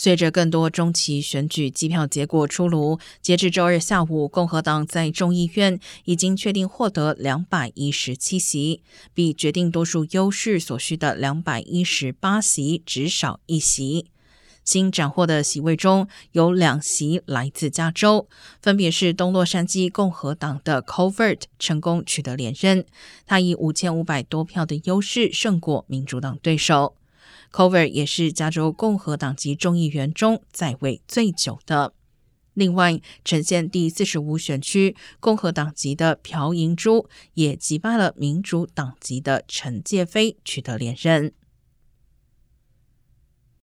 随着更多中期选举计票结果出炉，截至周二下午，共和党在众议院已经确定获得两百一十七席，比决定多数优势所需的两百一十八席只少一席。新斩获的席位中有两席来自加州，分别是东洛杉矶共和党的 Covert 成功取得连任，他以五千五百多票的优势胜过民主党对手。Cover 也是加州共和党籍众议员中在位最久的。另外，呈现第四十五选区共和党籍的朴银珠也击败了民主党籍的陈介飞，取得连任。